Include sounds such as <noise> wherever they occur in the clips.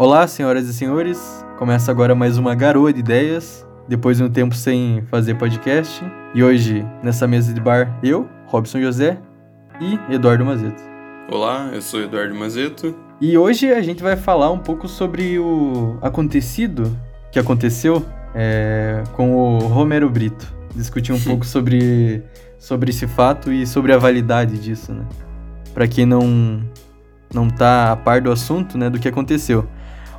Olá, senhoras e senhores. Começa agora mais uma garoa de ideias, depois de um tempo sem fazer podcast. E hoje, nessa mesa de bar, eu, Robson José e Eduardo Mazeto. Olá, eu sou Eduardo Mazeto. E hoje a gente vai falar um pouco sobre o acontecido que aconteceu é, com o Romero Brito. Discutir um <laughs> pouco sobre, sobre esse fato e sobre a validade disso, né? Para quem não não tá a par do assunto, né, do que aconteceu.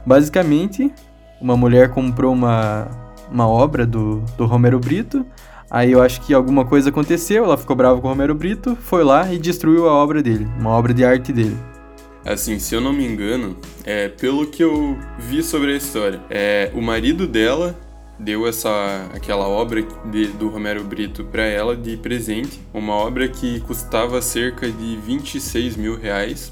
Basicamente, uma mulher comprou uma, uma obra do, do Romero Brito, aí eu acho que alguma coisa aconteceu, ela ficou brava com o Romero Brito, foi lá e destruiu a obra dele, uma obra de arte dele. Assim, se eu não me engano, é, pelo que eu vi sobre a história, é, o marido dela deu essa aquela obra de, do Romero Brito para ela de presente, uma obra que custava cerca de 26 mil reais.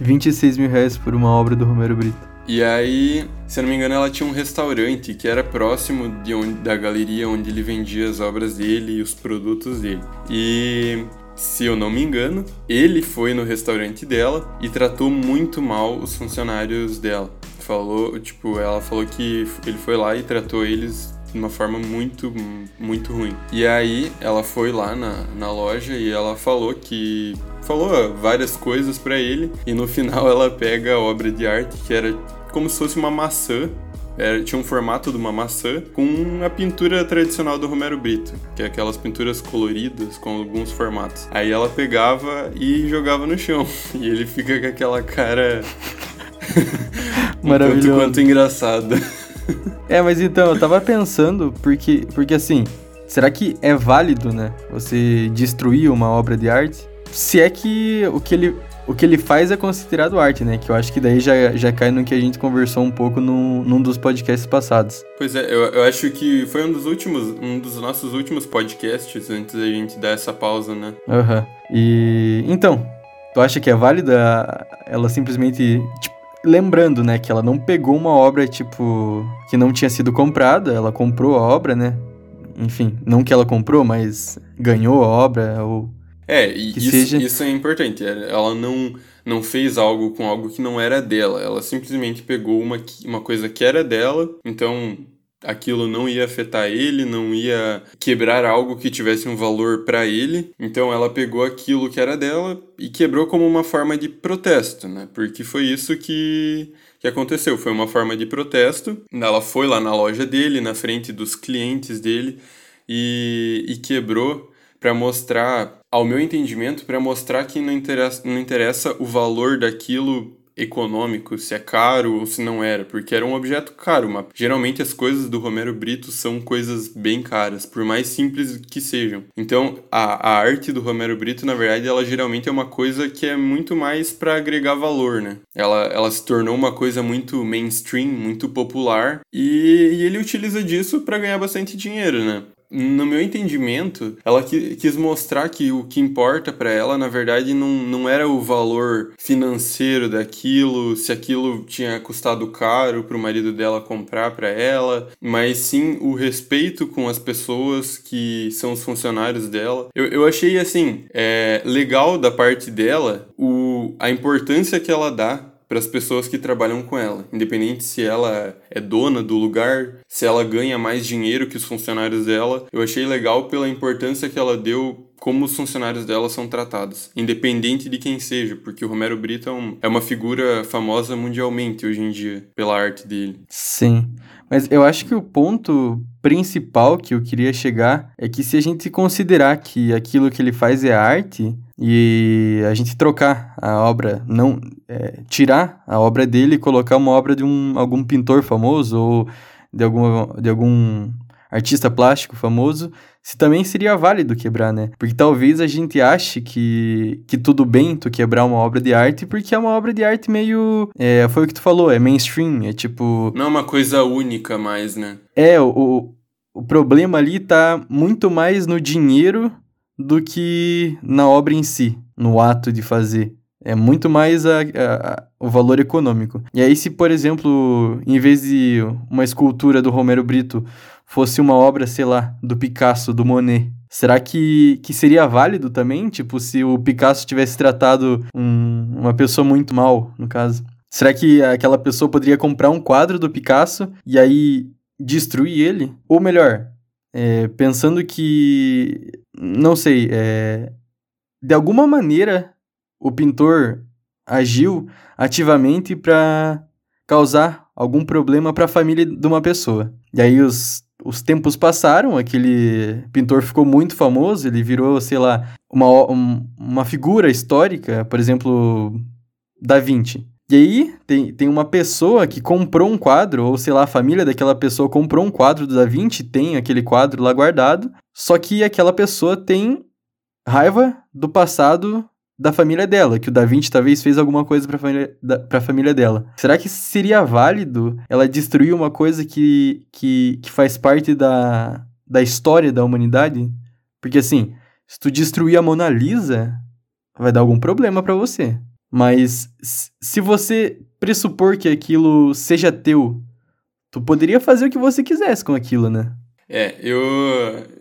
26 mil reais por uma obra do Romero Brito. E aí, se não me engano, ela tinha um restaurante que era próximo de onde, da galeria onde ele vendia as obras dele e os produtos dele. E se eu não me engano, ele foi no restaurante dela e tratou muito mal os funcionários dela. Falou, tipo, ela falou que ele foi lá e tratou eles de uma forma muito, muito ruim. E aí ela foi lá na, na loja e ela falou que falou várias coisas para ele e no final ela pega a obra de arte que era como se fosse uma maçã. Era, tinha um formato de uma maçã com a pintura tradicional do Romero Brito, que é aquelas pinturas coloridas com alguns formatos. Aí ela pegava e jogava no chão. <laughs> E ele fica com aquela cara. <laughs> Maravilhoso. Quanto, quanto engraçada. <laughs> É, mas então, eu tava pensando, porque, porque assim, será que é válido, né? Você destruir uma obra de arte? Se é que o que ele o que ele faz é considerado arte, né? Que eu acho que daí já, já cai no que a gente conversou um pouco no, num dos podcasts passados. Pois é, eu, eu acho que foi um dos últimos, um dos nossos últimos podcasts antes da gente dar essa pausa, né? Aham. Uhum. E então, tu acha que é válida ela simplesmente. Tipo, lembrando, né, que ela não pegou uma obra, tipo, que não tinha sido comprada, ela comprou a obra, né? Enfim, não que ela comprou, mas ganhou a obra, ou é, e isso, seja... isso é importante. É, ela não, não fez algo com algo que não era dela. Ela simplesmente pegou uma, uma coisa que era dela, então aquilo não ia afetar ele, não ia quebrar algo que tivesse um valor para ele. Então ela pegou aquilo que era dela e quebrou como uma forma de protesto, né? Porque foi isso que que aconteceu, foi uma forma de protesto. Ela foi lá na loja dele, na frente dos clientes dele e, e quebrou para mostrar, ao meu entendimento, para mostrar que não interessa, não interessa o valor daquilo econômico, se é caro ou se não era, porque era um objeto caro. Mas geralmente as coisas do Romero Brito são coisas bem caras, por mais simples que sejam. Então a, a arte do Romero Brito, na verdade, ela geralmente é uma coisa que é muito mais para agregar valor, né? Ela, ela se tornou uma coisa muito mainstream, muito popular, e, e ele utiliza disso para ganhar bastante dinheiro, né? No meu entendimento, ela quis mostrar que o que importa para ela, na verdade, não, não era o valor financeiro daquilo, se aquilo tinha custado caro para o marido dela comprar para ela, mas sim o respeito com as pessoas que são os funcionários dela. Eu, eu achei, assim, é, legal da parte dela o, a importância que ela dá para as pessoas que trabalham com ela, independente se ela é dona do lugar, se ela ganha mais dinheiro que os funcionários dela. Eu achei legal pela importância que ela deu como os funcionários dela são tratados, independente de quem seja, porque o Romero Brito é, um, é uma figura famosa mundialmente hoje em dia pela arte dele. Sim. Mas eu acho que o ponto principal que eu queria chegar é que se a gente considerar que aquilo que ele faz é arte e a gente trocar a obra, não é, tirar a obra dele e colocar uma obra de um, algum pintor famoso ou de algum, de algum artista plástico famoso, se também seria válido quebrar, né? Porque talvez a gente ache que, que tudo bem tu quebrar uma obra de arte, porque é uma obra de arte meio. É, foi o que tu falou, é mainstream, é tipo. Não é uma coisa única mais, né? É, o, o problema ali tá muito mais no dinheiro do que na obra em si, no ato de fazer. É muito mais a, a, o valor econômico. E aí, se, por exemplo, em vez de uma escultura do Romero Brito fosse uma obra, sei lá, do Picasso, do Monet, será que, que seria válido também? Tipo, se o Picasso tivesse tratado um, uma pessoa muito mal, no caso. Será que aquela pessoa poderia comprar um quadro do Picasso e aí destruir ele? Ou melhor, é, pensando que, não sei, é, de alguma maneira o pintor agiu ativamente para causar algum problema para a família de uma pessoa. E aí os, os tempos passaram, aquele pintor ficou muito famoso, ele virou, sei lá, uma, uma figura histórica, por exemplo, Da Vinci. E aí, tem, tem uma pessoa que comprou um quadro, ou sei lá, a família daquela pessoa comprou um quadro do Da Vinci, tem aquele quadro lá guardado, só que aquela pessoa tem raiva do passado da família dela, que o Da Vinci talvez fez alguma coisa pra família, família dela. Será que seria válido ela destruir uma coisa que, que, que faz parte da, da história da humanidade? Porque assim, se tu destruir a Mona Lisa, vai dar algum problema para você. Mas se você pressupor que aquilo seja teu, tu poderia fazer o que você quisesse com aquilo, né? É, eu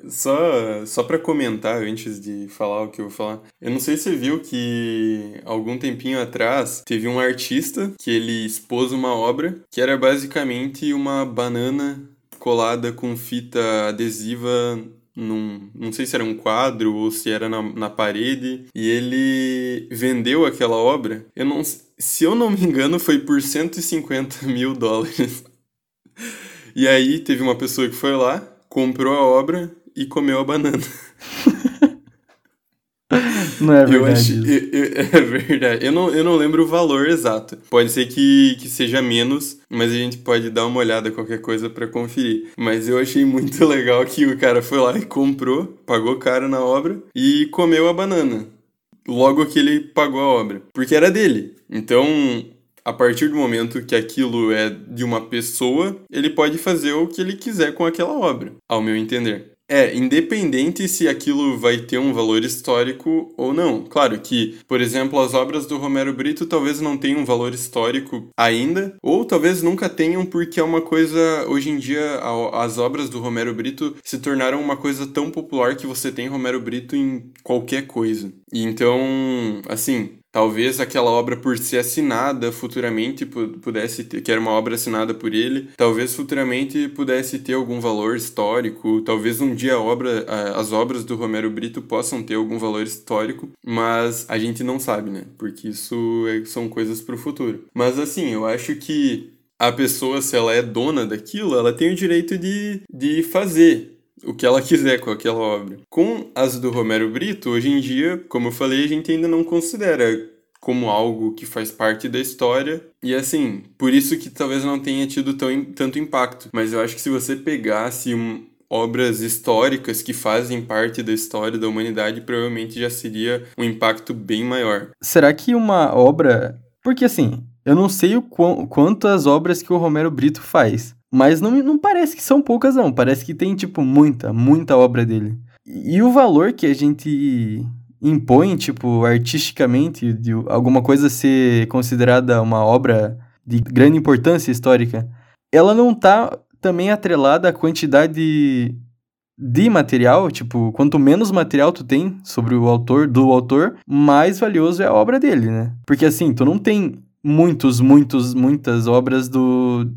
só só para comentar antes de falar o que eu vou falar. Eu não sei se você viu que algum tempinho atrás teve um artista que ele expôs uma obra que era basicamente uma banana colada com fita adesiva num, não sei se era um quadro ou se era na, na parede, e ele vendeu aquela obra. Eu não, se eu não me engano, foi por 150 mil dólares. <laughs> E aí teve uma pessoa que foi lá, comprou a obra e comeu a banana. <laughs> Não é verdade. Eu eu, eu, <laughs> é verdade. Eu não, eu não lembro o valor exato. Pode ser que, que seja menos, mas a gente pode dar uma olhada qualquer coisa para conferir. Mas eu achei muito <laughs> legal que o cara foi lá e comprou, pagou caro na obra e comeu a banana. Logo que ele pagou a obra. Porque era dele. Então, a partir do momento que aquilo é de uma pessoa, ele pode fazer o que ele quiser com aquela obra, ao meu entender. É, independente se aquilo vai ter um valor histórico ou não. Claro que, por exemplo, as obras do Romero Brito talvez não tenham um valor histórico ainda, ou talvez nunca tenham porque é uma coisa, hoje em dia, as obras do Romero Brito se tornaram uma coisa tão popular que você tem Romero Brito em qualquer coisa. E então, assim, Talvez aquela obra, por ser assinada futuramente, pudesse ter, que era uma obra assinada por ele, talvez futuramente pudesse ter algum valor histórico. Talvez um dia obra, as obras do Romero Brito possam ter algum valor histórico, mas a gente não sabe, né? Porque isso é, são coisas para o futuro. Mas assim, eu acho que a pessoa, se ela é dona daquilo, ela tem o direito de, de fazer o que ela quiser com aquela obra. Com as do Romero Brito, hoje em dia, como eu falei, a gente ainda não considera como algo que faz parte da história. E assim, por isso que talvez não tenha tido tão, tanto impacto. Mas eu acho que se você pegasse um, obras históricas que fazem parte da história da humanidade, provavelmente já seria um impacto bem maior. Será que uma obra. Porque assim, eu não sei o qu quantas obras que o Romero Brito faz. Mas não, não parece que são poucas, não. Parece que tem, tipo, muita, muita obra dele. E o valor que a gente impõe, tipo, artisticamente, de alguma coisa ser considerada uma obra de grande importância histórica, ela não tá também atrelada à quantidade de material, tipo, quanto menos material tu tem sobre o autor, do autor, mais valioso é a obra dele, né? Porque assim, tu não tem muitos, muitos, muitas obras do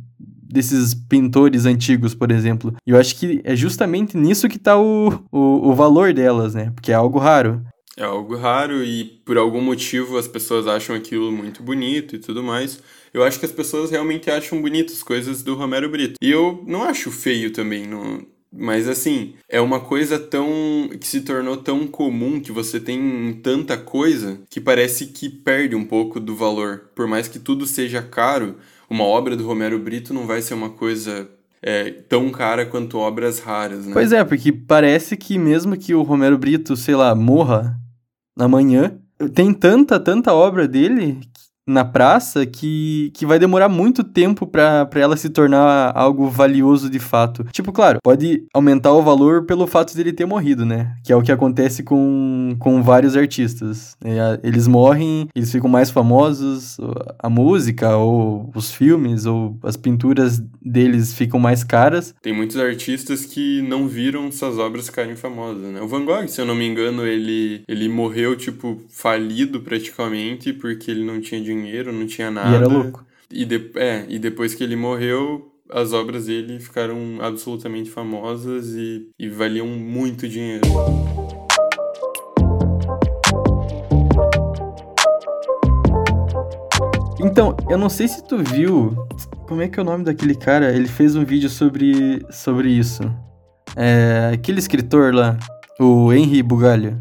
desses pintores antigos, por exemplo. E eu acho que é justamente nisso que está o, o, o valor delas, né? Porque é algo raro. É algo raro e por algum motivo as pessoas acham aquilo muito bonito e tudo mais. Eu acho que as pessoas realmente acham bonitas coisas do Romero Brito. E eu não acho feio também, não... mas assim, é uma coisa tão. que se tornou tão comum que você tem tanta coisa que parece que perde um pouco do valor. Por mais que tudo seja caro, uma obra do Romero Brito não vai ser uma coisa é, tão cara quanto obras raras, né? Pois é, porque parece que mesmo que o Romero Brito, sei lá, morra amanhã, tem tanta, tanta obra dele na praça que, que vai demorar muito tempo para ela se tornar algo valioso de fato. Tipo, claro, pode aumentar o valor pelo fato dele ter morrido, né? Que é o que acontece com, com vários artistas. É, eles morrem, eles ficam mais famosos, a música, ou os filmes, ou as pinturas deles ficam mais caras. Tem muitos artistas que não viram suas obras ficarem famosas, né? O Van Gogh, se eu não me engano, ele, ele morreu, tipo, falido praticamente, porque ele não tinha dinheiro dinheiro, não tinha nada. E era louco. E, de, é, e depois que ele morreu, as obras dele ficaram absolutamente famosas e, e valiam muito dinheiro. Então, eu não sei se tu viu. Como é que é o nome daquele cara? Ele fez um vídeo sobre, sobre isso. É, aquele escritor lá, o Henry Bugalho.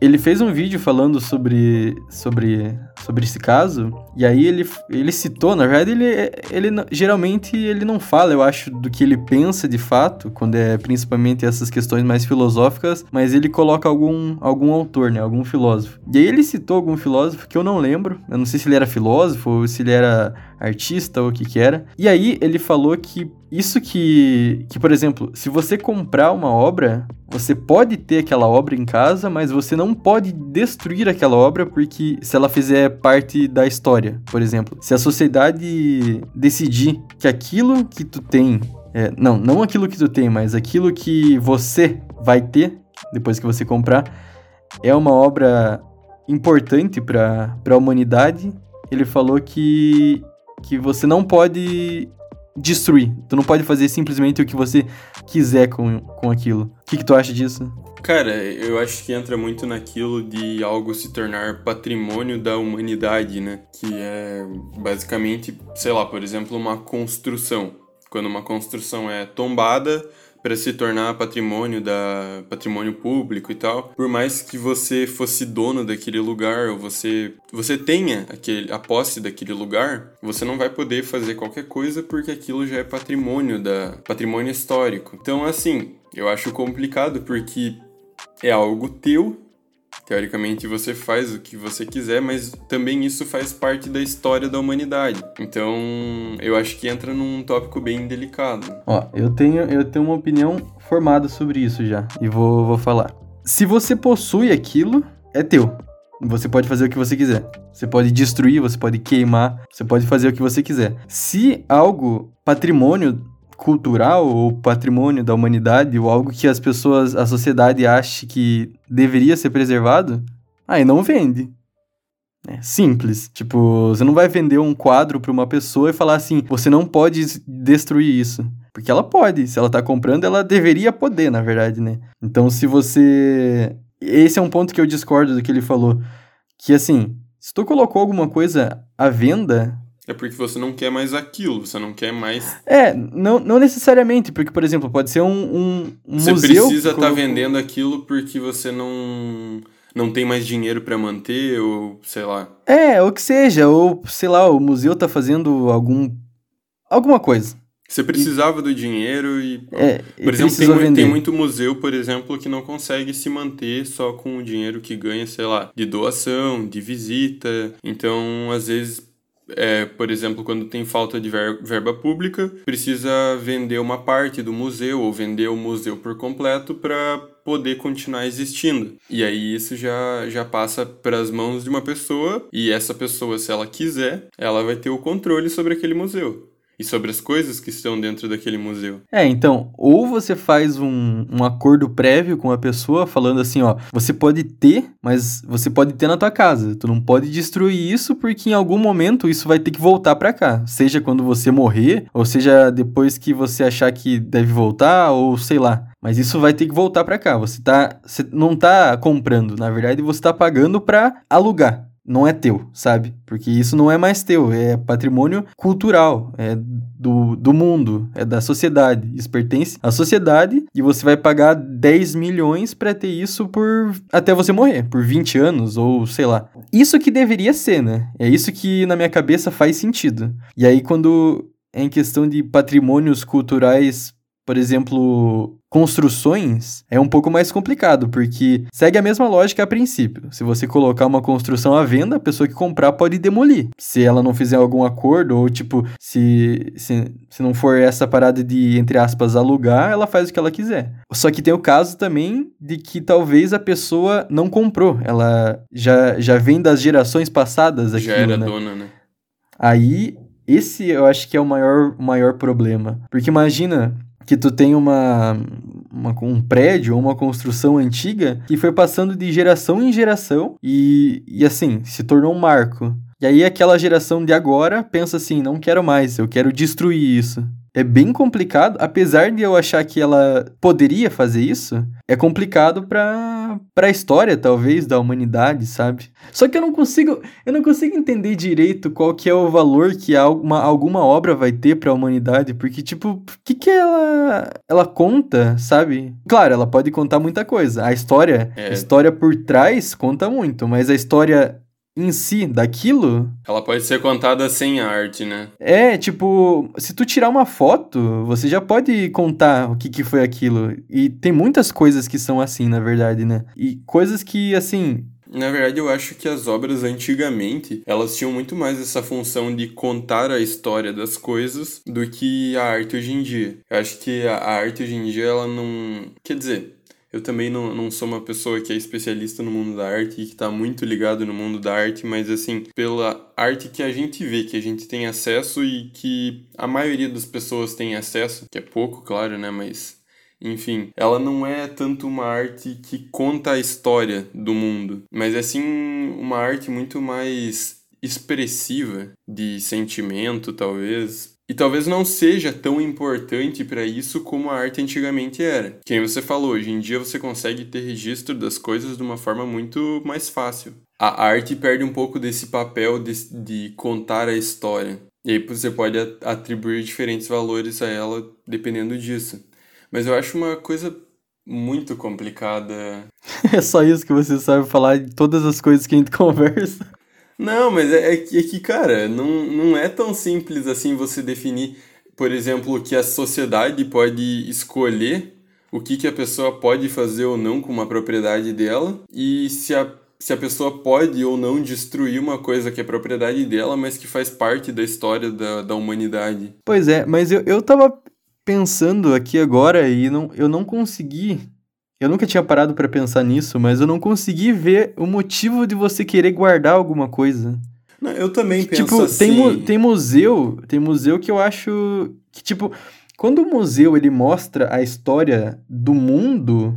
Ele fez um vídeo falando sobre, sobre, sobre esse caso, e aí ele, ele citou, na verdade, ele, ele geralmente ele não fala, eu acho, do que ele pensa de fato, quando é principalmente essas questões mais filosóficas, mas ele coloca algum, algum autor, né, algum filósofo. E aí ele citou algum filósofo que eu não lembro, eu não sei se ele era filósofo ou se ele era artista ou o que que era. E aí ele falou que isso que, que, por exemplo, se você comprar uma obra, você pode ter aquela obra em casa, mas você não pode destruir aquela obra porque se ela fizer parte da história, por exemplo. Se a sociedade decidir que aquilo que tu tem, é, não, não aquilo que tu tem, mas aquilo que você vai ter depois que você comprar, é uma obra importante para a humanidade, ele falou que, que você não pode destruir. Tu não pode fazer simplesmente o que você quiser com, com aquilo. Que, que tu acha disso? Cara, eu acho que entra muito naquilo de algo se tornar patrimônio da humanidade, né? Que é basicamente, sei lá, por exemplo, uma construção. Quando uma construção é tombada, para se tornar patrimônio da patrimônio público e tal. Por mais que você fosse dono daquele lugar ou você você tenha aquele a posse daquele lugar, você não vai poder fazer qualquer coisa porque aquilo já é patrimônio da patrimônio histórico. Então assim, eu acho complicado porque é algo teu Teoricamente você faz o que você quiser, mas também isso faz parte da história da humanidade. Então, eu acho que entra num tópico bem delicado. Ó, eu tenho, eu tenho uma opinião formada sobre isso já, e vou, vou falar. Se você possui aquilo, é teu. Você pode fazer o que você quiser. Você pode destruir, você pode queimar, você pode fazer o que você quiser. Se algo patrimônio cultural ou patrimônio da humanidade ou algo que as pessoas, a sociedade ache que deveria ser preservado, aí não vende. É simples. Tipo, você não vai vender um quadro para uma pessoa e falar assim: você não pode destruir isso. Porque ela pode. Se ela tá comprando, ela deveria poder, na verdade, né? Então, se você. Esse é um ponto que eu discordo do que ele falou. Que assim, se tu colocou alguma coisa à venda, é porque você não quer mais aquilo, você não quer mais. É, não, não necessariamente, porque, por exemplo, pode ser um, um, um você museu. Você precisa estar tá vendendo aquilo porque você não não tem mais dinheiro para manter, ou sei lá. É, ou que seja, ou sei lá, o museu tá fazendo algum. alguma coisa. Você precisava e... do dinheiro e. É, por exemplo, tem, tem, muito museu, por exemplo, que não consegue se manter só com o dinheiro que ganha, sei lá, de doação, de visita. Então, às vezes é, por exemplo, quando tem falta de ver verba pública, precisa vender uma parte do museu ou vender o museu por completo para poder continuar existindo. E aí isso já, já passa para as mãos de uma pessoa e essa pessoa, se ela quiser, ela vai ter o controle sobre aquele museu e sobre as coisas que estão dentro daquele museu. É, então, ou você faz um, um acordo prévio com a pessoa falando assim, ó, você pode ter, mas você pode ter na tua casa. Tu não pode destruir isso porque em algum momento isso vai ter que voltar para cá, seja quando você morrer, ou seja depois que você achar que deve voltar, ou sei lá. Mas isso vai ter que voltar para cá. Você tá, você não tá comprando, na verdade você tá pagando para alugar não é teu, sabe? Porque isso não é mais teu, é patrimônio cultural, é do, do mundo, é da sociedade. Isso pertence à sociedade e você vai pagar 10 milhões para ter isso por até você morrer, por 20 anos ou sei lá. Isso que deveria ser, né? É isso que na minha cabeça faz sentido. E aí quando é em questão de patrimônios culturais por exemplo, construções, é um pouco mais complicado, porque segue a mesma lógica a princípio. Se você colocar uma construção à venda, a pessoa que comprar pode demolir. Se ela não fizer algum acordo, ou tipo, se, se, se não for essa parada de, entre aspas, alugar, ela faz o que ela quiser. Só que tem o caso também de que talvez a pessoa não comprou. Ela já, já vem das gerações passadas aqui. Já era né? dona, né? Aí, esse eu acho que é o maior, maior problema. Porque imagina que tu tem uma, uma, um prédio ou uma construção antiga que foi passando de geração em geração e, e assim, se tornou um marco. E aí aquela geração de agora pensa assim, não quero mais, eu quero destruir isso é bem complicado, apesar de eu achar que ela poderia fazer isso, é complicado para para a história talvez da humanidade, sabe? Só que eu não consigo, eu não consigo entender direito qual que é o valor que alguma, alguma obra vai ter para a humanidade, porque tipo, o que que ela ela conta, sabe? Claro, ela pode contar muita coisa. A história, é. a história por trás conta muito, mas a história em si daquilo. Ela pode ser contada sem arte, né? É, tipo, se tu tirar uma foto, você já pode contar o que, que foi aquilo. E tem muitas coisas que são assim, na verdade, né? E coisas que, assim, na verdade, eu acho que as obras antigamente, elas tinham muito mais essa função de contar a história das coisas do que a arte hoje em dia. Eu acho que a arte hoje em dia, ela não... Quer dizer, eu também não, não sou uma pessoa que é especialista no mundo da arte e que está muito ligado no mundo da arte, mas assim, pela arte que a gente vê, que a gente tem acesso e que a maioria das pessoas tem acesso, que é pouco, claro, né? Mas enfim, ela não é tanto uma arte que conta a história do mundo, mas é sim uma arte muito mais expressiva de sentimento, talvez, e talvez não seja tão importante para isso como a arte antigamente era. Quem você falou, hoje em dia você consegue ter registro das coisas de uma forma muito mais fácil. A arte perde um pouco desse papel de, de contar a história. E aí você pode atribuir diferentes valores a ela dependendo disso. Mas eu acho uma coisa muito complicada. <laughs> É só isso que você sabe falar de todas as coisas que a gente <laughs> conversa. Não, mas é, é, que, é que, cara, não, não é tão simples assim você definir, por exemplo, que a sociedade pode escolher o que, que a pessoa pode fazer ou não com uma propriedade dela e se a, se a pessoa pode ou não destruir uma coisa que é propriedade dela, mas que faz parte da história da, da humanidade. Pois é, mas eu, eu tava pensando aqui agora e não, eu não consegui eu nunca tinha parado para pensar nisso, mas eu não consegui ver o motivo de você querer guardar alguma coisa. Não, eu também penso tipo, assim. Tem, tem museu, tem museu que eu acho que tipo, quando o museu ele mostra a história do mundo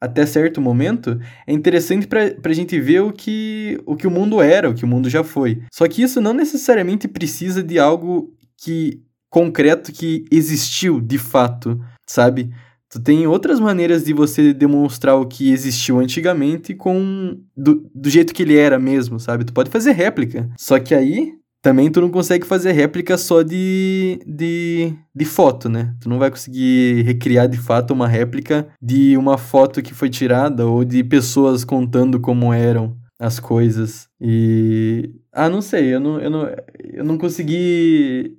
até certo momento, é interessante pra, pra gente ver o que, o que o mundo era, o que o mundo já foi. Só que isso não necessariamente precisa de algo que concreto que existiu de fato, sabe? Tu tem outras maneiras de você demonstrar o que existiu antigamente com do, do jeito que ele era mesmo, sabe? Tu pode fazer réplica. Só que aí também tu não consegue fazer réplica só de, de, de foto, né? Tu não vai conseguir recriar de fato uma réplica de uma foto que foi tirada ou de pessoas contando como eram as coisas. E. Ah, não sei, eu não, eu não, eu não consegui.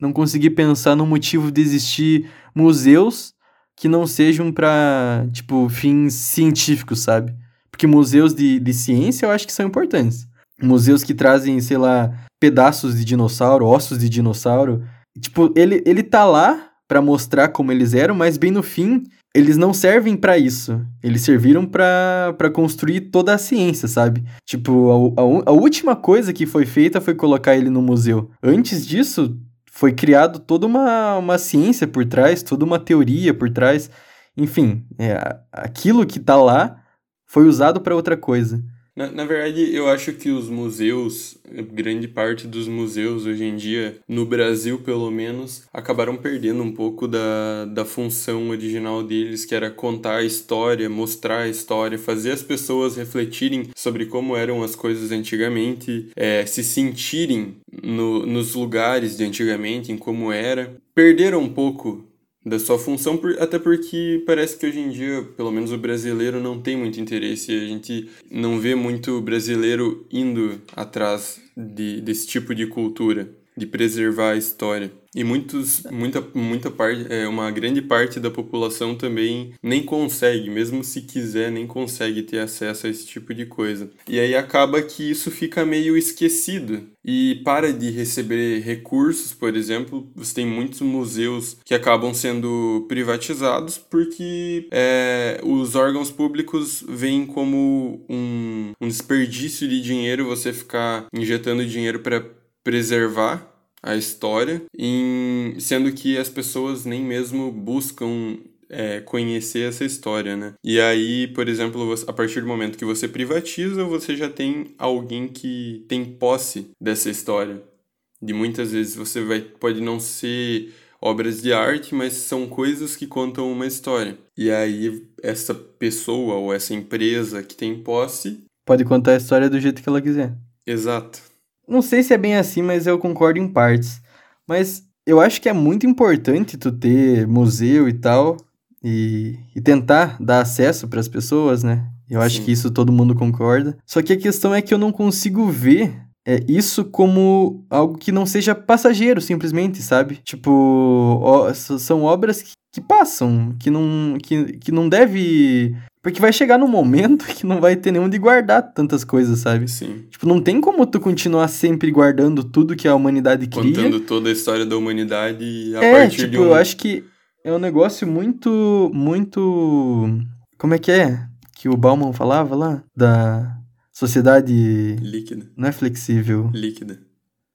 Não consegui pensar no motivo de existir museus que não sejam para, tipo, fins científicos, sabe? Porque museus de, de ciência eu acho que são importantes. Museus que trazem, sei lá, pedaços de dinossauro, ossos de dinossauro. Tipo, ele, ele tá lá para mostrar como eles eram, mas bem no fim, eles não servem para isso. Eles serviram para construir toda a ciência, sabe? Tipo, a, a, a última coisa que foi feita foi colocar ele no museu. Antes disso, foi criado toda uma, uma ciência por trás, toda uma teoria por trás. Enfim, é, aquilo que está lá foi usado para outra coisa. Na, na verdade, eu acho que os museus, grande parte dos museus hoje em dia, no Brasil pelo menos, acabaram perdendo um pouco da, da função original deles, que era contar a história, mostrar a história, fazer as pessoas refletirem sobre como eram as coisas antigamente, é, se sentirem no, nos lugares de antigamente, em como era. Perderam um pouco da sua função, até porque parece que hoje em dia, pelo menos o brasileiro não tem muito interesse, a gente não vê muito brasileiro indo atrás de, desse tipo de cultura, de preservar a história. E muitos, muita, muita parte, é, uma grande parte da população também nem consegue, mesmo se quiser, nem consegue ter acesso a esse tipo de coisa. E aí acaba que isso fica meio esquecido e para de receber recursos, por exemplo, você tem muitos museus que acabam sendo privatizados porque é, os órgãos públicos veem como um, um desperdício de dinheiro você ficar injetando dinheiro para preservar a história, em, sendo que as pessoas nem mesmo buscam é, conhecer essa história, né? E aí, por exemplo, a partir do momento que você privatiza, você já tem alguém que tem posse dessa história. De muitas vezes você vai pode não ser obras de arte, mas são coisas que contam uma história. E aí essa pessoa ou essa empresa que tem posse pode contar a história do jeito que ela quiser. Exato. Não sei se é bem assim, mas eu concordo em partes. Mas eu acho que é muito importante tu ter museu e tal e, e tentar dar acesso para as pessoas, né? Eu Sim. acho que isso todo mundo concorda. Só que a questão é que eu não consigo ver é, isso como algo que não seja passageiro, simplesmente, sabe? Tipo, ó, são obras que, que, passam, que não, que, que não deve. Porque vai chegar num momento que não vai ter nenhum de guardar tantas coisas, sabe? Sim. Tipo, não tem como tu continuar sempre guardando tudo que a humanidade cria. Contando toda a história da humanidade a é, partir tipo, de um... eu acho que é um negócio muito, muito... Como é que é? Que o Bauman falava lá? Da sociedade... Líquida. Não é flexível. Líquida.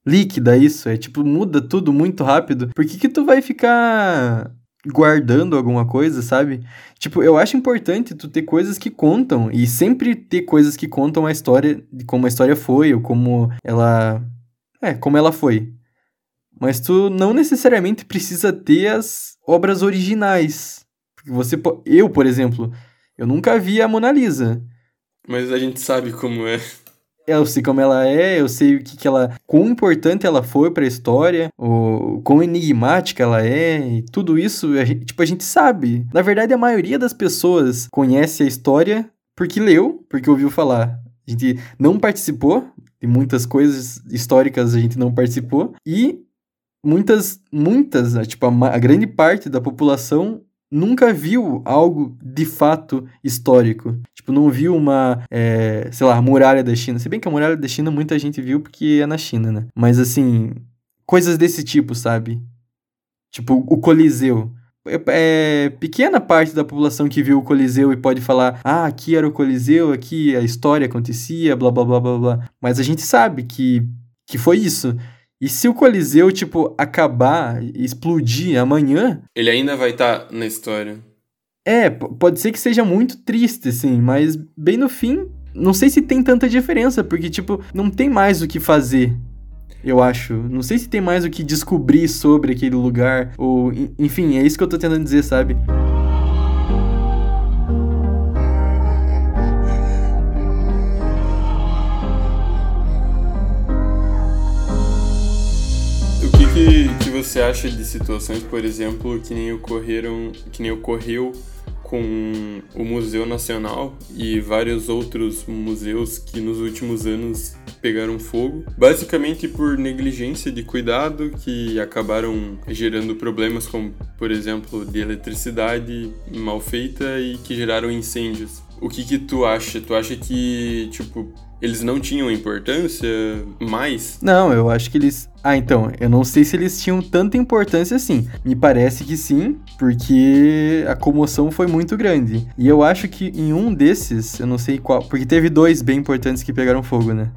Líquida, isso. É tipo, muda tudo muito rápido. Por que que tu vai ficar guardando alguma coisa, sabe? Tipo, eu acho importante tu ter coisas que contam e sempre ter coisas que contam a história de como a história foi ou como ela é, como ela foi. Mas tu não necessariamente precisa ter as obras originais. Você eu, por exemplo, eu nunca vi a Mona Lisa. Mas a gente sabe como é. Eu sei como ela é, eu sei o que, que ela. quão importante ela foi para a história, o quão enigmática ela é, e tudo isso, a gente, tipo, a gente sabe. Na verdade, a maioria das pessoas conhece a história porque leu, porque ouviu falar. A gente não participou, de muitas coisas históricas a gente não participou, e muitas, muitas, tipo, a, a grande parte da população nunca viu algo de fato histórico. Tipo, não viu uma, é, sei lá, muralha da China. Se bem que a muralha da China muita gente viu porque é na China, né? Mas assim, coisas desse tipo, sabe? Tipo, o Coliseu. É, é, pequena parte da população que viu o Coliseu e pode falar, ah, aqui era o Coliseu, aqui a história acontecia, blá blá blá blá blá. Mas a gente sabe que, que foi isso. E se o Coliseu, tipo, acabar, explodir amanhã. Ele ainda vai estar tá na história. É, pode ser que seja muito triste, assim, mas bem no fim, não sei se tem tanta diferença, porque, tipo, não tem mais o que fazer. Eu acho. Não sei se tem mais o que descobrir sobre aquele lugar. Ou, enfim, é isso que eu tô tentando dizer, sabe? Você acha de situações, por exemplo, que nem ocorreram, que nem ocorreu com o Museu Nacional e vários outros museus que nos últimos anos pegaram fogo, basicamente por negligência de cuidado que acabaram gerando problemas como, por exemplo, de eletricidade mal feita e que geraram incêndios. O que que tu acha? Tu acha que, tipo, eles não tinham importância mais? Não, eu acho que eles. Ah, então, eu não sei se eles tinham tanta importância assim. Me parece que sim, porque a comoção foi muito grande. E eu acho que em um desses, eu não sei qual, porque teve dois bem importantes que pegaram fogo, né?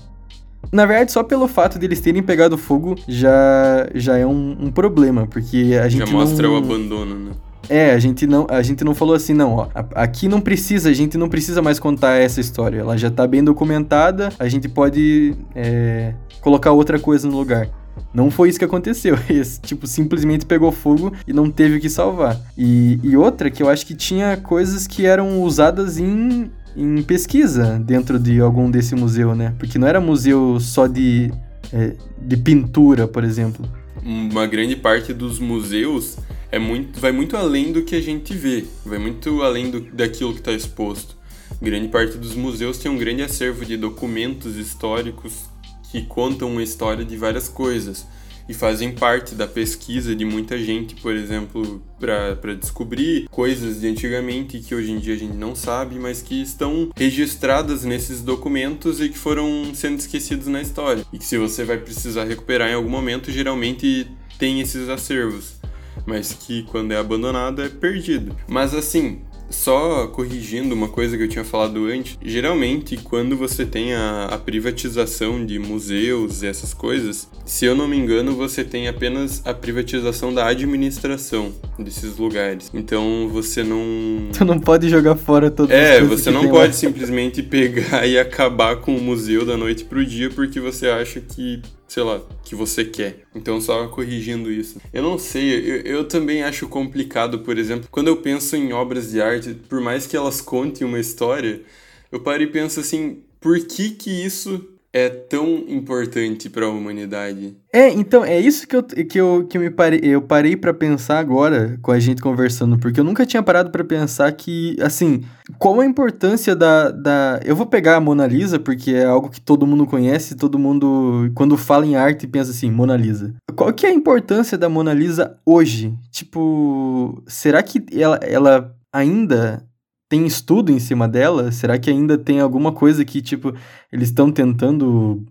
Na verdade, só pelo fato de eles terem pegado fogo já, já é um, um problema, porque a gente. Já mostra não... o abandono, né? É, a gente não, a gente não falou assim, não, ó. Aqui não precisa, a gente não precisa mais contar essa história. Ela já tá bem documentada, a gente pode é, colocar outra coisa no lugar. Não foi isso que aconteceu. <laughs> Esse, tipo, simplesmente pegou fogo e não teve o que salvar. E, e outra que eu acho que tinha coisas que eram usadas em, em pesquisa dentro de algum desse museu, né? Porque não era museu só de, é, de pintura, por exemplo. Uma grande parte dos museus é muito, vai muito além do que a gente vê, vai muito além do, daquilo que está exposto. Grande parte dos museus tem um grande acervo de documentos históricos que contam uma história de várias coisas e fazem parte da pesquisa de muita gente, por exemplo, para descobrir coisas de antigamente que hoje em dia a gente não sabe, mas que estão registradas nesses documentos e que foram sendo esquecidos na história. E que se você vai precisar recuperar em algum momento, geralmente tem esses acervos mas que quando é abandonado é perdido. Mas assim, só corrigindo uma coisa que eu tinha falado antes, geralmente quando você tem a, a, privatização de museus e essas coisas, se eu não me engano, você tem apenas a privatização da administração. desses lugares. Então você não. <laughs> Tu não pode jogar fora todas É, você não pode lá. simplesmente <laughs> pegar e acabar com o museu da noite pro dia porque você acha que, sei lá, que você quer. Então só corrigindo isso. Eu não sei, eu, eu também acho complicado, por exemplo, quando eu penso em obras de arte, por mais que elas contem uma história, eu paro e penso assim, por que que isso é tão importante para a humanidade. É, então, é isso que eu, que eu, que eu me parei, eu parei para pensar agora com a gente conversando, porque eu nunca tinha parado para pensar que, assim, qual a importância da, da... Eu vou pegar a Mona Lisa, porque é algo que todo mundo conhece, todo mundo, quando fala em arte, pensa assim, Mona Lisa. Qual que é a importância da Mona Lisa hoje? Tipo, será que ela, ela ainda tem estudo em cima dela? Será que ainda tem alguma coisa que, tipo, eles estão tentando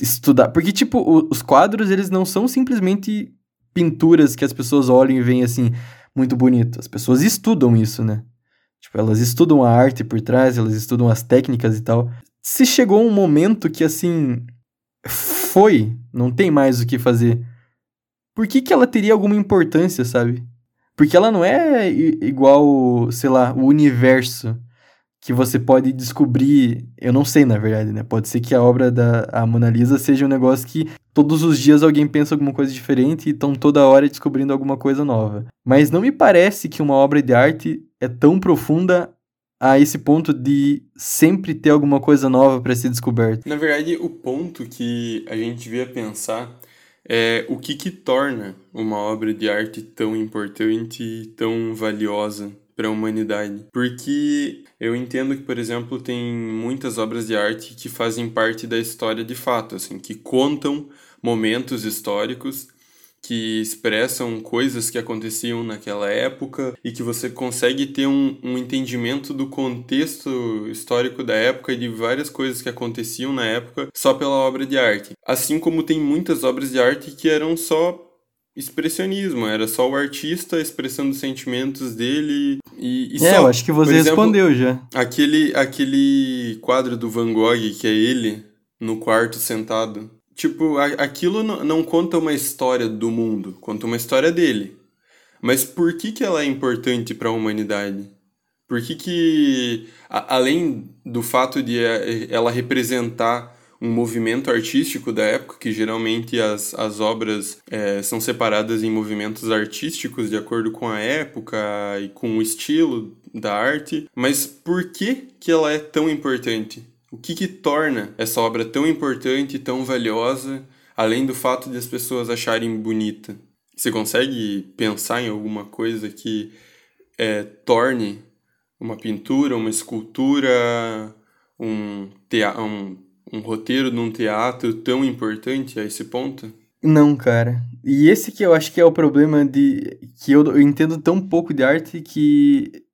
estudar? Porque, tipo, os quadros, eles não são simplesmente pinturas que as pessoas olham e veem, assim, muito bonito. As pessoas estudam isso, né? Tipo, elas estudam a arte por trás, elas estudam as técnicas e tal. Se chegou um momento que, assim, foi, não tem mais o que fazer, por que que ela teria alguma importância, sabe? Porque ela não é igual, sei lá, o universo que você pode descobrir. Eu não sei, na verdade, né? Pode ser que a obra da a Mona Lisa seja um negócio que todos os dias alguém pensa alguma coisa diferente e estão toda hora descobrindo alguma coisa nova. Mas não me parece que uma obra de arte é tão profunda a esse ponto de sempre ter alguma coisa nova para ser descoberta. Na verdade, o ponto que a gente devia pensar é o que, que torna uma obra de arte tão importante e tão valiosa para a humanidade. Porque eu entendo que, por exemplo, tem muitas obras de arte que fazem parte da história de fato, assim, que contam momentos históricos que expressam coisas que aconteciam naquela época e que você consegue ter um, um entendimento do contexto histórico da época e de várias coisas que aconteciam na época só pela obra de arte. Assim como tem muitas obras de arte que eram só expressionismo, era só o artista expressando os sentimentos dele e, e é, só. eu acho que você exemplo, respondeu já. Aquele, aquele quadro do Van Gogh que é ele no quarto sentado Tipo, aquilo não conta uma história do mundo, conta uma história dele. Mas por que, que ela é importante para a humanidade? Por que, que a, além do fato de eh, ela representar um movimento artístico da época, que geralmente as, as obras é, são separadas em movimentos artísticos de acordo com a época e com o estilo da arte, mas por que, que ela é tão importante? O que, que torna essa obra tão importante e tão valiosa, além do fato de as pessoas acharem bonita? Você consegue pensar em alguma coisa que é, torne uma pintura, uma escultura, um, um, um roteiro de um teatro tão importante a esse ponto? Não, cara. E esse que eu acho que é o problema de que eu, eu entendo tão pouco de arte que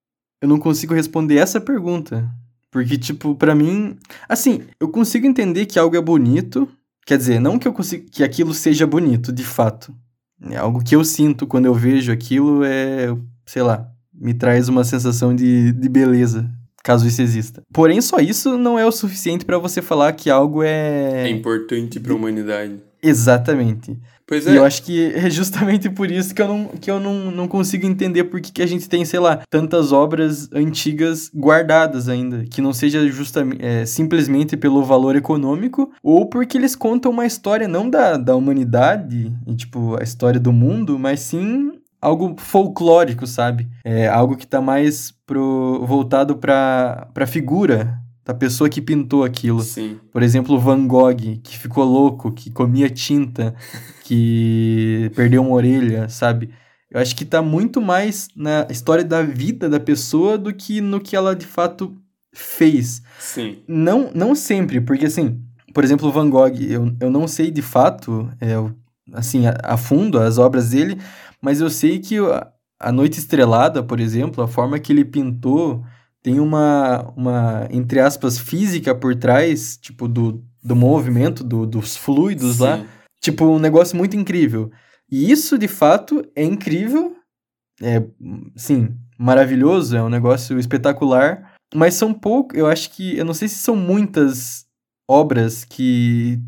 eu não consigo responder essa pergunta. Porque, tipo, para mim. Assim, eu consigo entender que algo é bonito. Quer dizer, não que eu consiga, que aquilo seja bonito, de fato. É algo que eu sinto quando eu vejo aquilo é, sei lá, me traz uma sensação de, de beleza, caso isso exista. Porém, só isso não é o suficiente para você falar que algo é. É importante para a humanidade. Exatamente. Pois é. E eu acho que é justamente por isso que eu não, que eu não, não consigo entender por que, que a gente tem, sei lá, tantas obras antigas guardadas ainda. Que não seja justamente, é, simplesmente pelo valor econômico, ou porque eles contam uma história não da, da humanidade, e, tipo, a história do mundo, mas sim algo folclórico, sabe? É algo que tá mais pro, voltado pra, pra figura da pessoa que pintou aquilo. Sim. Por exemplo, Van Gogh, que ficou louco, que comia tinta, <laughs> que perdeu uma orelha, sabe? Eu acho que tá muito mais na história da vida da pessoa do que no que ela de fato fez. Sim. Não, não sempre, porque assim, por exemplo, Van Gogh, eu, eu não sei de fato, é, assim, a, a fundo as obras dele, mas eu sei que a Noite Estrelada, por exemplo, a forma que ele pintou tem uma, uma, entre aspas, física por trás, tipo, do, do movimento, do, dos fluidos Sim. lá. Tipo, um negócio muito incrível. E isso, de fato, é incrível. É, sim, maravilhoso, é um negócio espetacular. Mas são poucos, eu acho que, eu não sei se são muitas obras que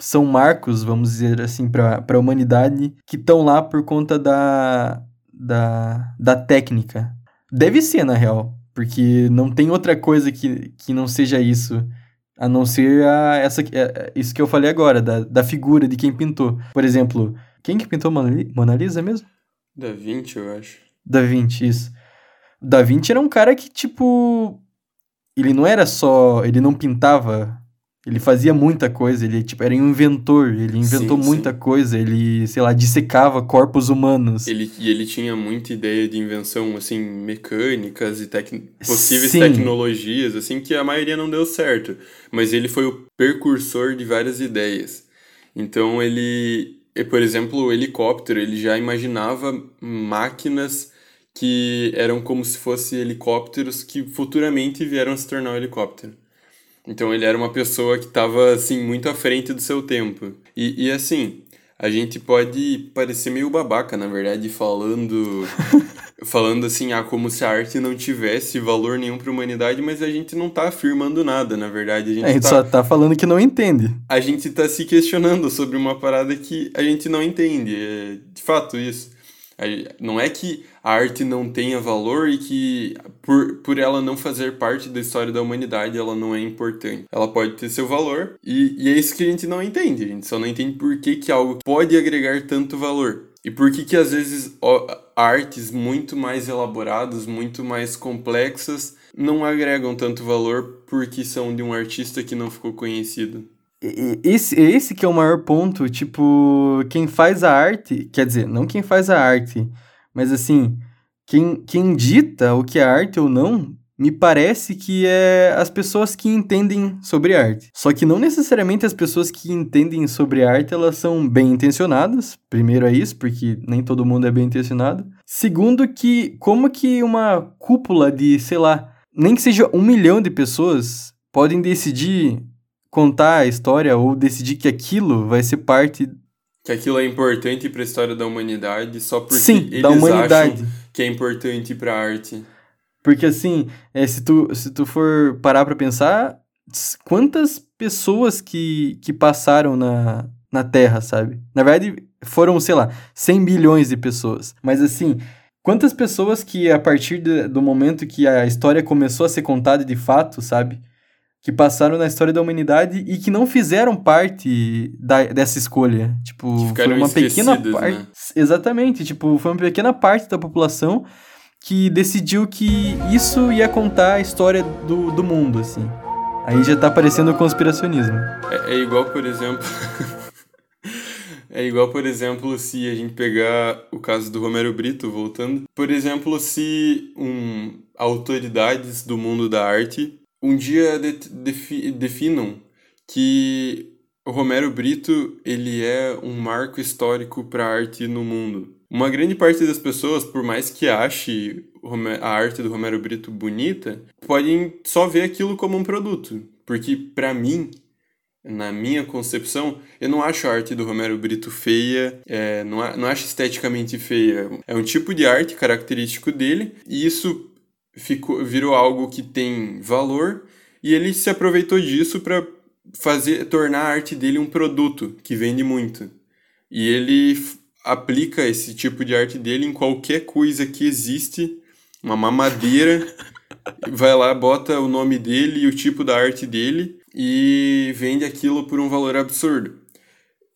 são marcos, vamos dizer assim, para a humanidade, que estão lá por conta da, da, da técnica. Deve ser, na real. Porque não tem outra coisa que, que não seja isso. A não ser a, essa, a, é, isso que eu falei agora, da, da figura de quem pintou. Por exemplo, quem que pintou Mona Lisa mesmo? Da Vinci, eu acho. Da Vinci, isso. Da Vinci era um cara que, tipo. Ele não era só. Ele não pintava ele fazia muita coisa, ele tipo, era um inventor, ele inventou sim, muita sim. coisa, ele, sei lá, dissecava corpos humanos. Ele, e ele tinha muita ideia de invenção, assim, mecânicas e tec... possíveis sim. tecnologias, assim, que a maioria não deu certo. Mas ele foi o precursor de várias ideias. Então ele, por exemplo, o helicóptero, ele já imaginava máquinas que eram como se fossem helicópteros que futuramente vieram a se tornar um helicóptero. Então ele era uma pessoa que estava assim muito à frente do seu tempo. E, e assim, a gente pode parecer meio babaca, na verdade, falando <laughs> falando assim, ah, como se a arte não tivesse valor nenhum para a humanidade, mas a gente não está afirmando nada, na verdade. A gente, a gente tá, só está falando que não entende. A gente está se questionando sobre uma parada que a gente não entende. É de fato isso. Não é que a arte não tenha valor e que, por, por ela não fazer parte da história da humanidade, ela não é importante. Ela pode ter seu valor e, e é isso que a gente não entende. A gente só não entende por que, que algo pode agregar tanto valor. E por que, que às vezes ó, artes muito mais elaboradas, muito mais complexas, não agregam tanto valor porque são de um artista que não ficou conhecido. Esse, esse que é o maior ponto, tipo, quem faz a arte, quer dizer, não quem faz a arte, mas assim, quem, quem dita o que é arte ou não, me parece que é as pessoas que entendem sobre arte. Só que não necessariamente as pessoas que entendem sobre arte, elas são bem intencionadas. Primeiro é isso, porque nem todo mundo é bem intencionado. Segundo que, como que uma cúpula de, sei lá, nem que seja um milhão de pessoas podem decidir contar a história ou decidir que aquilo vai ser parte que aquilo é importante para a história da humanidade só porque Sim, eles da humanidade. acham que é importante para a arte. Porque assim, é, se, tu, se tu for parar para pensar, quantas pessoas que, que passaram na, na Terra, sabe? Na verdade, foram, sei lá, 100 bilhões de pessoas. Mas assim, quantas pessoas que a partir de, do momento que a história começou a ser contada de fato, sabe? Que passaram na história da humanidade e que não fizeram parte da, dessa escolha. Tipo, foi uma pequena parte. Né? Exatamente, tipo, foi uma pequena parte da população que decidiu que isso ia contar a história do, do mundo, assim. Aí já tá parecendo conspiracionismo. É, é igual, por exemplo. <laughs> é igual, por exemplo, se a gente pegar o caso do Romero Brito, voltando. Por exemplo, se um, autoridades do mundo da arte um dia de, defi, definam que o Romero Brito ele é um marco histórico para a arte no mundo. Uma grande parte das pessoas, por mais que ache a arte do Romero Brito bonita, podem só ver aquilo como um produto, porque para mim na minha concepção, eu não acho a arte do Romero Brito feia, é, não, não acho esteticamente feia. É um tipo de arte característico dele, e isso ficou, virou algo que tem valor e ele se aproveitou disso para fazer tornar a arte dele um produto que vende muito. E ele aplica esse tipo de arte dele em qualquer coisa que existe, uma mamadeira, <laughs> vai lá, bota o nome dele e o tipo da arte dele e vende aquilo por um valor absurdo.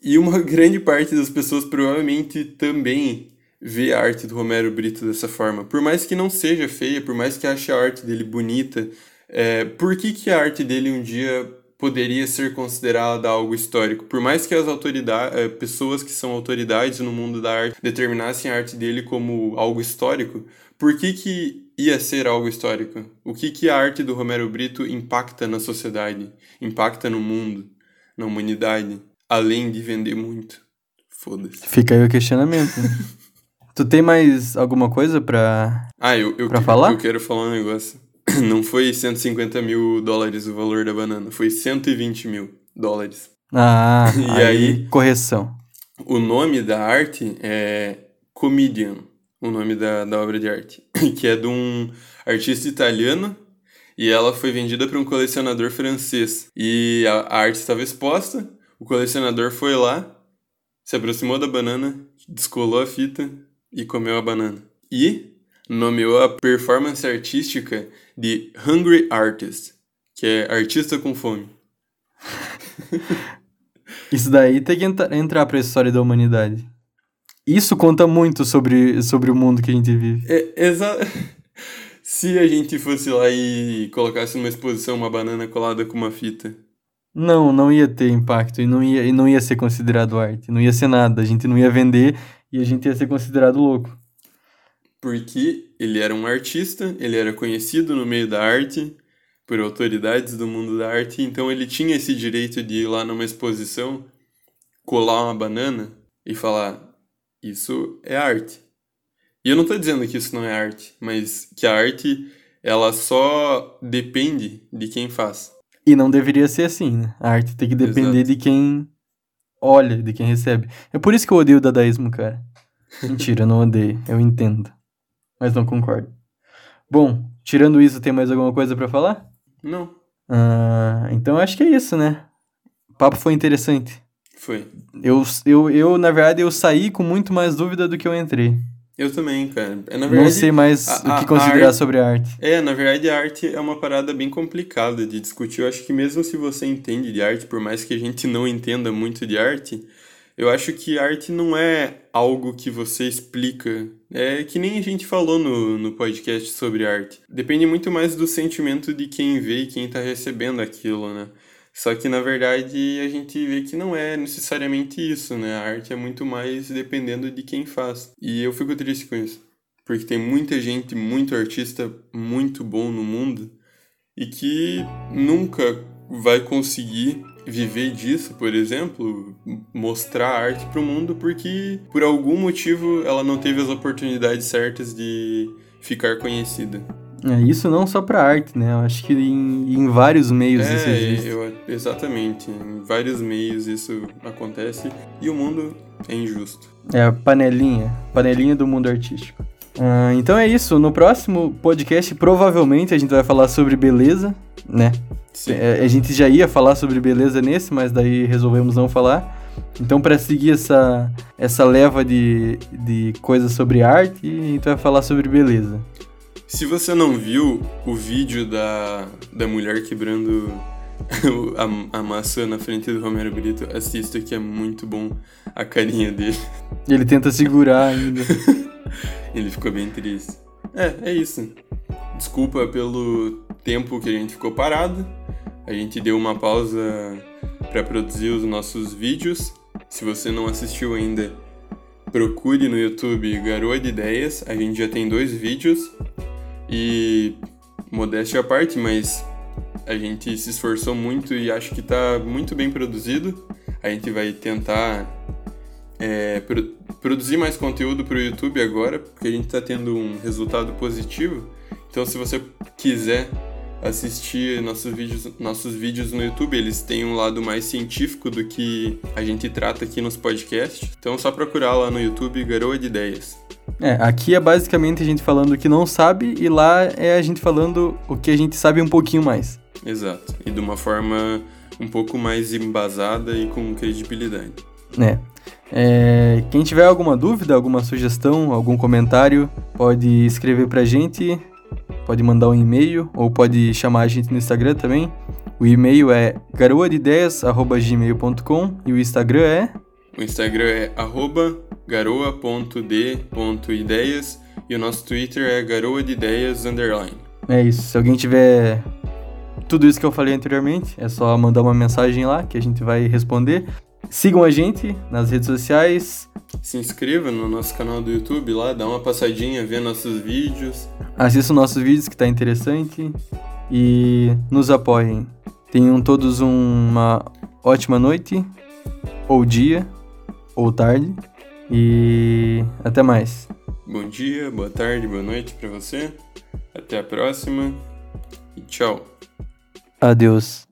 E uma <laughs> grande parte das pessoas provavelmente também ver a arte do Romero Brito dessa forma. Por mais que não seja feia, por mais que ache a arte dele bonita, é, por que, que a arte dele um dia poderia ser considerada algo histórico? Por mais que as autoridades, é, pessoas que são autoridades no mundo da arte determinassem a arte dele como algo histórico, por que, que ia ser algo histórico? O que, que a arte do Romero Brito impacta na sociedade, impacta no mundo, na humanidade, além de vender muito? Foda-se. Fica aí o questionamento. <laughs> Tu tem mais alguma coisa pra, ah, eu, eu, pra que, falar? Eu quero falar um negócio. <clears throat> Não foi 150 mil dólares o valor da banana, foi 120 mil dólares. Ah, <laughs> e aí, aí correção. O nome da arte é Comedian, o nome da, da obra de arte, <clears throat> que é de um artista italiano e ela foi vendida para um colecionador francês. E a, a arte estava exposta, o colecionador foi lá, se aproximou da banana, descolou a fita e comeu a banana. e nomeou a performance artística de Hungry Artist, que é artista com fome. <laughs> Isso daí tem que entra entrar para a história da humanidade. Isso conta muito sobre, sobre o mundo que a gente vive. É, exa <laughs> Se a gente fosse lá e colocasse numa exposição uma banana colada com uma fita. Não, não ia ter impacto e não ia, e não ia ser considerado arte. Não ia ser nada. A gente não ia vender e a gente ia ser considerado louco. Porque ele era um artista, ele era conhecido no meio da arte, por autoridades do mundo da arte, então ele tinha esse direito de ir lá numa exposição, colar uma banana e falar: Isso é arte. E eu não estou dizendo que isso não é arte, mas que a arte ela só depende de quem faz. E não deveria ser assim, né? A arte tem que depender Exato. de quem olha, de quem recebe. É por isso que eu odeio o dadaísmo, cara. Mentira, eu não odeio, eu entendo. Mas não concordo. Bom, tirando isso, tem mais alguma coisa para falar? Não. Ah, então acho que é isso, né? O papo foi interessante. Foi. Eu, eu, eu, na verdade, eu saí com muito mais dúvida do que eu entrei. Eu também, cara. É, na verdade, não sei mais a, o que considerar arte, sobre arte. É, na verdade, a arte é uma parada bem complicada de discutir. Eu acho que mesmo se você entende de arte, por mais que a gente não entenda muito de arte, eu acho que arte não é algo que você explica. É que nem a gente falou no, no podcast sobre arte. Depende muito mais do sentimento de quem vê e quem está recebendo aquilo, né? Só que na verdade a gente vê que não é necessariamente isso, né? A arte é muito mais dependendo de quem faz. E eu fico triste com isso. Porque tem muita gente, muito artista muito bom no mundo e que nunca vai conseguir viver disso, por exemplo, mostrar arte para o mundo porque por algum motivo ela não teve as oportunidades certas de ficar conhecida. É, isso não só para arte, né? Eu acho que em, em vários meios é, isso existe. Eu, exatamente. Em vários meios isso acontece e o mundo é injusto. É a panelinha, panelinha do mundo artístico. Ah, então é isso. No próximo podcast, provavelmente a gente vai falar sobre beleza, né? Sim. É, a gente já ia falar sobre beleza nesse, mas daí resolvemos não falar. Então, para seguir essa, essa leva de, de coisas sobre arte, a gente vai falar sobre beleza. Se você não viu o vídeo da, da mulher quebrando <laughs> a, a maçã na frente do Romero Brito, assista que é muito bom a carinha dele. Ele tenta segurar ainda. <laughs> Ele ficou bem triste. É, é isso. Desculpa pelo tempo que a gente ficou parado. A gente deu uma pausa para produzir os nossos vídeos. Se você não assistiu ainda, procure no YouTube Garoa de Ideias. A gente já tem dois vídeos. E modéstia à parte, mas a gente se esforçou muito e acho que está muito bem produzido. A gente vai tentar é, pro, produzir mais conteúdo para o YouTube agora, porque a gente está tendo um resultado positivo. Então, se você quiser assistir nossos vídeos, nossos vídeos no YouTube, eles têm um lado mais científico do que a gente trata aqui nos podcasts. Então, é só procurar lá no YouTube Garoa de Ideias. É, aqui é basicamente a gente falando o que não sabe e lá é a gente falando o que a gente sabe um pouquinho mais. Exato. E de uma forma um pouco mais embasada e com credibilidade. É. é quem tiver alguma dúvida, alguma sugestão, algum comentário, pode escrever pra gente, pode mandar um e-mail ou pode chamar a gente no Instagram também. O e-mail é garoadideias.gmail.com e o Instagram é... O Instagram é garoa.d.ideias e o nosso Twitter é garoa de ideias underline. É isso. Se alguém tiver tudo isso que eu falei anteriormente, é só mandar uma mensagem lá que a gente vai responder. Sigam a gente nas redes sociais. Se inscreva no nosso canal do YouTube lá, dá uma passadinha, vê nossos vídeos. Assista os nossos vídeos que tá interessante e nos apoiem. Tenham todos uma ótima noite, ou dia, ou tarde. E até mais. Bom dia, boa tarde, boa noite para você. Até a próxima e tchau. Adeus.